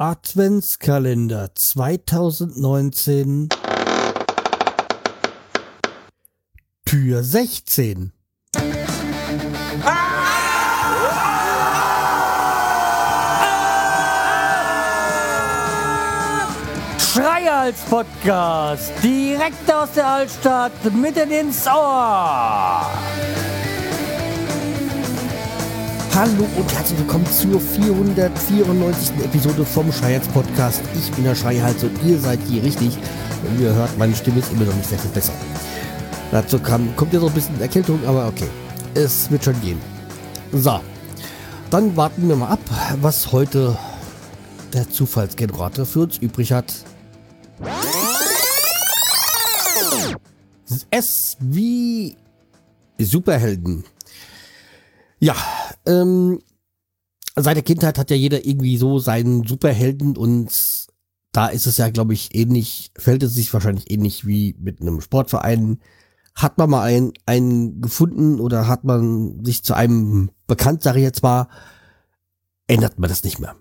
Adventskalender 2019 Tür 16 Schreihals Podcast, direkt aus der Altstadt, mitten ins Ohr. Hallo und herzlich willkommen zur 494. Episode vom Schreihals Podcast. Ich bin der Schreihals und ihr seid hier richtig. Und ihr hört, meine Stimme ist immer noch nicht sehr viel besser. Dazu kam, kommt ja so ein bisschen Erkältung, aber okay. Es wird schon gehen. So. Dann warten wir mal ab, was heute der Zufallsgenerator für uns übrig hat. S wie Superhelden. Ja, ähm, seit der Kindheit hat ja jeder irgendwie so seinen Superhelden und da ist es ja, glaube ich, ähnlich, fällt es sich wahrscheinlich ähnlich wie mit einem Sportverein. Hat man mal einen, einen gefunden oder hat man sich zu einem bekannt, sage ich jetzt mal, ändert man das nicht mehr.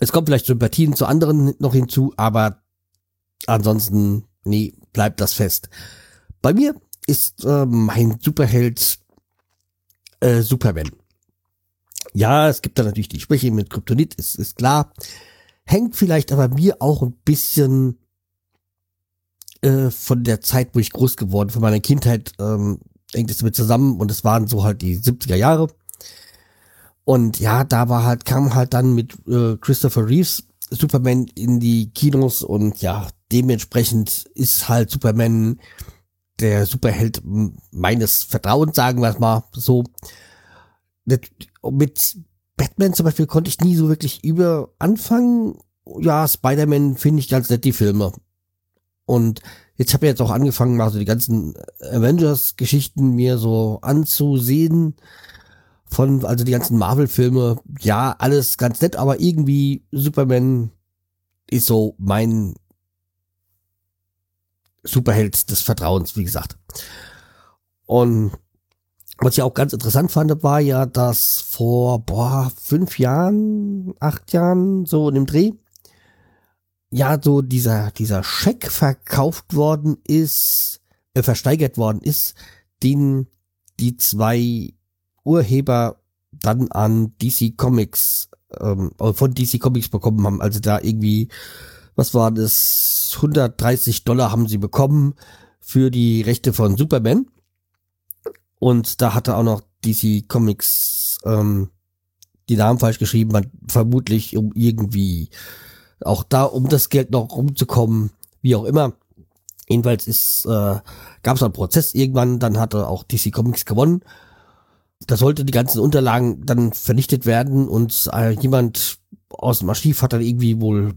Es kommt vielleicht Sympathien zu anderen noch hinzu, aber ansonsten, nee, bleibt das fest. Bei mir ist äh, mein Superheld äh, Superman. Ja, es gibt da natürlich die Schwäche mit Kryptonit, ist, ist klar. Hängt vielleicht aber mir auch ein bisschen äh, von der Zeit, wo ich groß geworden, von meiner Kindheit, ähm, hängt es damit zusammen und es waren so halt die 70er Jahre. Und ja, da war halt, kam halt dann mit äh, Christopher Reeves Superman in die Kinos und ja, dementsprechend ist halt Superman der Superheld meines Vertrauens, sagen wir es mal so. Mit Batman zum Beispiel konnte ich nie so wirklich über anfangen. Ja, Spider-Man finde ich ganz nett, die Filme. Und jetzt habe ich jetzt auch angefangen, mal so die ganzen Avengers-Geschichten mir so anzusehen. Von, also die ganzen Marvel-Filme. Ja, alles ganz nett, aber irgendwie Superman ist so mein Superheld des Vertrauens, wie gesagt. Und was ich auch ganz interessant fand, war ja, dass vor, boah, fünf Jahren, acht Jahren, so in dem Dreh, ja, so dieser, dieser Scheck verkauft worden ist, äh, versteigert worden ist, den die zwei Urheber dann an DC Comics, ähm, von DC Comics bekommen haben. Also da irgendwie, was war das, 130 Dollar haben sie bekommen für die Rechte von Superman. Und da hatte auch noch DC Comics ähm, die Namen falsch geschrieben, man vermutlich um irgendwie auch da, um das Geld noch rumzukommen, wie auch immer. Jedenfalls äh, gab es einen Prozess irgendwann, dann hatte auch DC Comics gewonnen. Da sollte die ganzen Unterlagen dann vernichtet werden und äh, jemand aus dem Archiv hat dann irgendwie wohl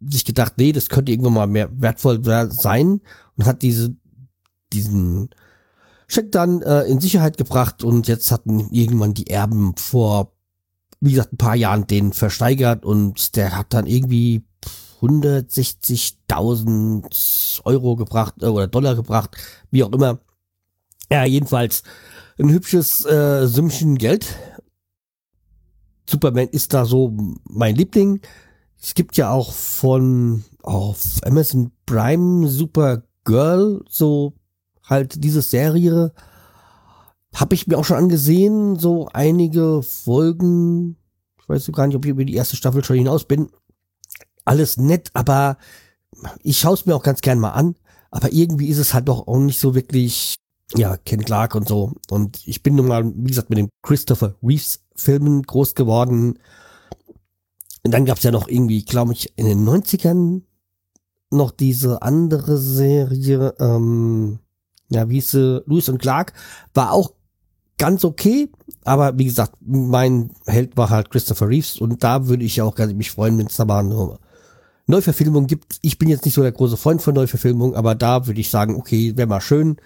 sich gedacht, nee, das könnte irgendwann mal mehr wertvoll sein und hat diese, diesen Scheck dann äh, in Sicherheit gebracht und jetzt hatten irgendwann die Erben vor, wie gesagt, ein paar Jahren den versteigert und der hat dann irgendwie 160.000 Euro gebracht äh, oder Dollar gebracht, wie auch immer. Ja, jedenfalls ein hübsches äh, Sümmchen Geld. Superman ist da so mein Liebling. Es gibt ja auch von auf Amazon Prime Supergirl so halt diese Serie. Habe ich mir auch schon angesehen, so einige Folgen. Ich weiß gar nicht, ob ich über die erste Staffel schon hinaus bin. Alles nett, aber ich schaue es mir auch ganz gern mal an. Aber irgendwie ist es halt doch auch nicht so wirklich, ja, Ken Clark und so. Und ich bin nun mal, wie gesagt, mit den Christopher Reeves Filmen groß geworden. Und dann gab's ja noch irgendwie, glaube ich, in den 90ern noch diese andere Serie, ähm, ja, wie hieß sie, Lewis und Clark, war auch ganz okay, aber wie gesagt, mein Held war halt Christopher Reeves und da würde ich ja auch gerne mich freuen, wenn es da mal eine Neuverfilmung gibt. Ich bin jetzt nicht so der große Freund von Neuverfilmung, aber da würde ich sagen, okay, wäre mal schön,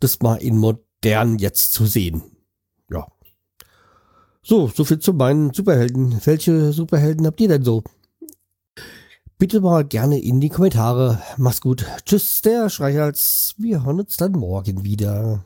das mal in modern jetzt zu sehen. Ja. So, so viel zu meinen Superhelden. Welche Superhelden habt ihr denn so? Bitte mal gerne in die Kommentare. Mach's gut. Tschüss, der Schreichals. Wir hören uns dann morgen wieder.